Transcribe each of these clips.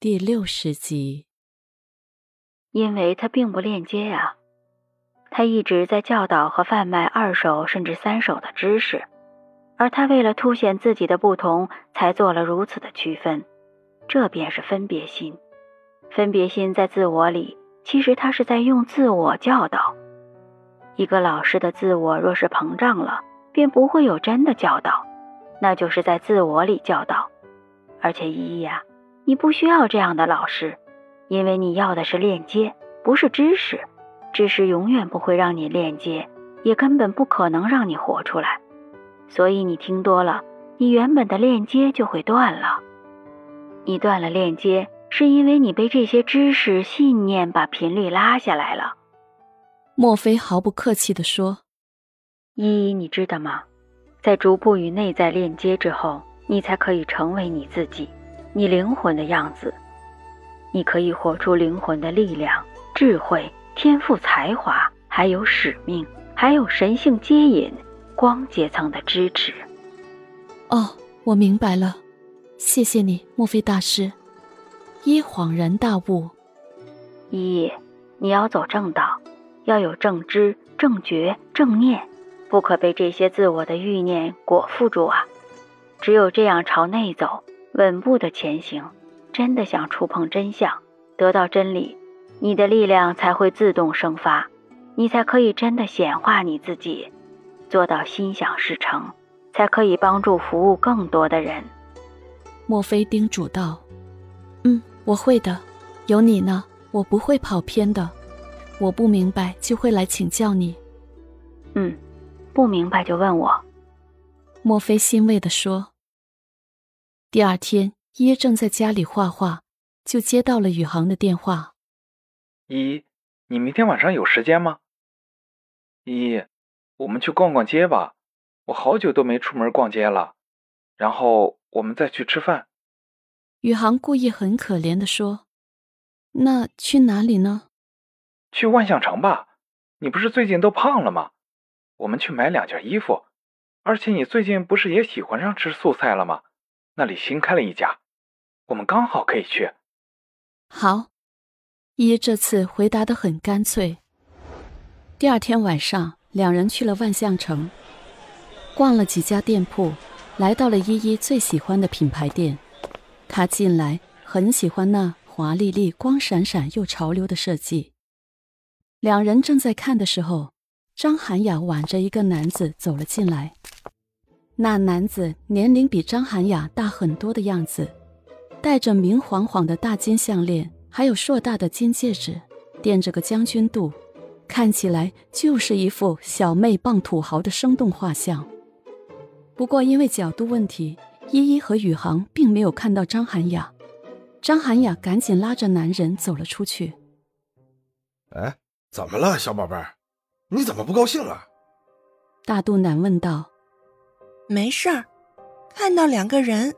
第六十集。因为他并不链接呀，他一直在教导和贩卖二手甚至三手的知识，而他为了凸显自己的不同，才做了如此的区分，这便是分别心。分别心在自我里，其实他是在用自我教导。一个老师的自我若是膨胀了，便不会有真的教导，那就是在自我里教导。而且依依呀，你不需要这样的老师，因为你要的是链接，不是知识。知识永远不会让你链接，也根本不可能让你活出来。所以你听多了，你原本的链接就会断了。你断了链接。是因为你被这些知识、信念把频率拉下来了。莫非毫不客气地说：“依依，你知道吗？在逐步与内在链接之后，你才可以成为你自己，你灵魂的样子。你可以活出灵魂的力量、智慧、天赋、才华，还有使命，还有神性接引、光阶层的支持。”哦，我明白了，谢谢你，墨菲大师。一恍然大悟，一，你要走正道，要有正知、正觉、正念，不可被这些自我的欲念裹缚住啊！只有这样朝内走，稳步的前行，真的想触碰真相，得到真理，你的力量才会自动生发，你才可以真的显化你自己，做到心想事成，才可以帮助服务更多的人。莫非叮嘱道。嗯，我会的。有你呢，我不会跑偏的。我不明白就会来请教你。嗯，不明白就问我。莫非欣慰地说。第二天，耶正在家里画画，就接到了宇航的电话。依，你明天晚上有时间吗？依，我们去逛逛街吧。我好久都没出门逛街了。然后我们再去吃饭。宇航故意很可怜的说：“那去哪里呢？去万象城吧。你不是最近都胖了吗？我们去买两件衣服。而且你最近不是也喜欢上吃素菜了吗？那里新开了一家，我们刚好可以去。”好，一这次回答的很干脆。第二天晚上，两人去了万象城，逛了几家店铺，来到了依依最喜欢的品牌店。他进来很喜欢那华丽丽、光闪闪又潮流的设计。两人正在看的时候，张涵雅挽着一个男子走了进来。那男子年龄比张涵雅大很多的样子，戴着明晃晃的大金项链，还有硕大的金戒指，垫着个将军肚，看起来就是一副小妹傍土豪的生动画像。不过因为角度问题。依依和宇航并没有看到张涵雅，张涵雅赶紧拉着男人走了出去。哎，怎么了，小宝贝儿？你怎么不高兴啊？大肚腩问道。没事儿，看到两个人，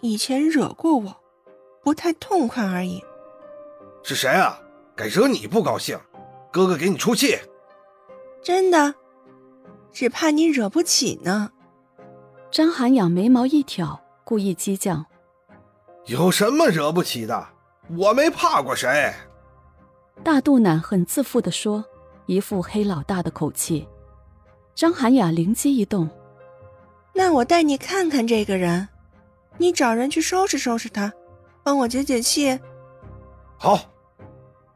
以前惹过我，不太痛快而已。是谁啊？敢惹你不高兴？哥哥给你出气。真的，只怕你惹不起呢。张涵雅眉毛一挑，故意激将：“有什么惹不起的？我没怕过谁。”大肚腩很自负地说，一副黑老大的口气。张涵雅灵机一动：“那我带你看看这个人，你找人去收拾收拾他，帮我解解气。”好。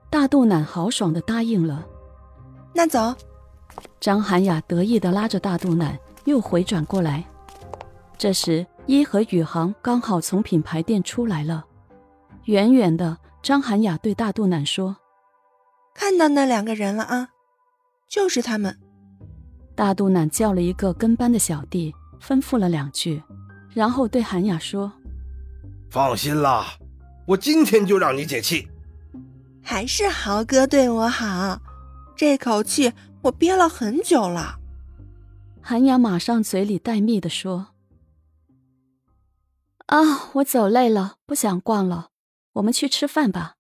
大肚腩豪爽的答应了。那走。张涵雅得意的拉着大肚腩，又回转过来。这时，一和宇航刚好从品牌店出来了。远远的，张涵雅对大肚腩说：“看到那两个人了啊，就是他们。”大肚腩叫了一个跟班的小弟，吩咐了两句，然后对韩雅说：“放心啦，我今天就让你解气。”还是豪哥对我好，这口气我憋了很久了。韩雅马上嘴里带蜜的说。啊，我走累了，不想逛了，我们去吃饭吧。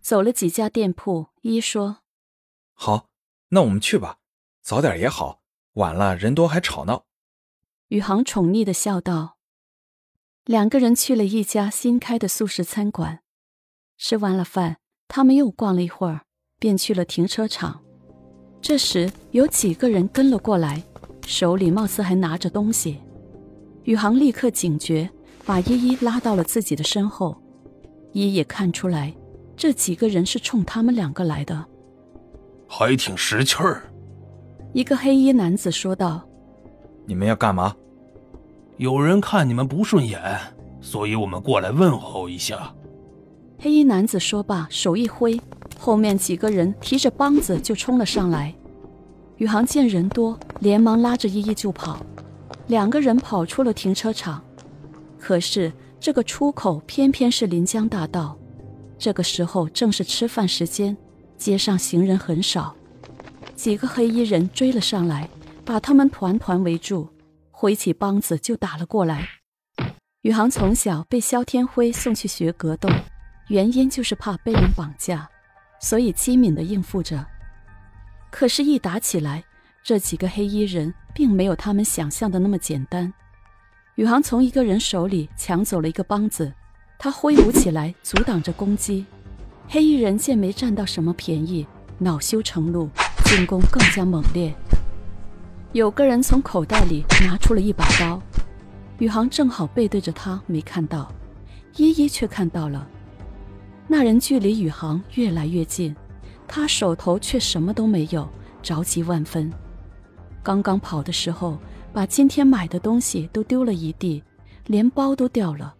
走了几家店铺，一说：“好，那我们去吧，早点也好，晚了人多还吵闹。”宇航宠溺的笑道。两个人去了一家新开的素食餐馆，吃完了饭，他们又逛了一会儿，便去了停车场。这时有几个人跟了过来，手里貌似还拿着东西。宇航立刻警觉，把依依拉到了自己的身后。依也看出来，这几个人是冲他们两个来的，还挺识趣儿。一个黑衣男子说道：“你们要干嘛？”有人看你们不顺眼，所以我们过来问候一下。黑衣男子说罢，手一挥，后面几个人提着梆子就冲了上来。宇航见人多，连忙拉着依依就跑。两个人跑出了停车场，可是这个出口偏偏是临江大道。这个时候正是吃饭时间，街上行人很少。几个黑衣人追了上来，把他们团团围住。挥起梆子就打了过来。宇航从小被萧天辉送去学格斗，原因就是怕被人绑架，所以机敏地应付着。可是，一打起来，这几个黑衣人并没有他们想象的那么简单。宇航从一个人手里抢走了一个梆子，他挥舞起来阻挡着攻击。黑衣人见没占到什么便宜，恼羞成怒，进攻更加猛烈。有个人从口袋里拿出了一把刀，宇航正好背对着他，没看到，依依却看到了。那人距离宇航越来越近，他手头却什么都没有，着急万分。刚刚跑的时候，把今天买的东西都丢了一地，连包都掉了。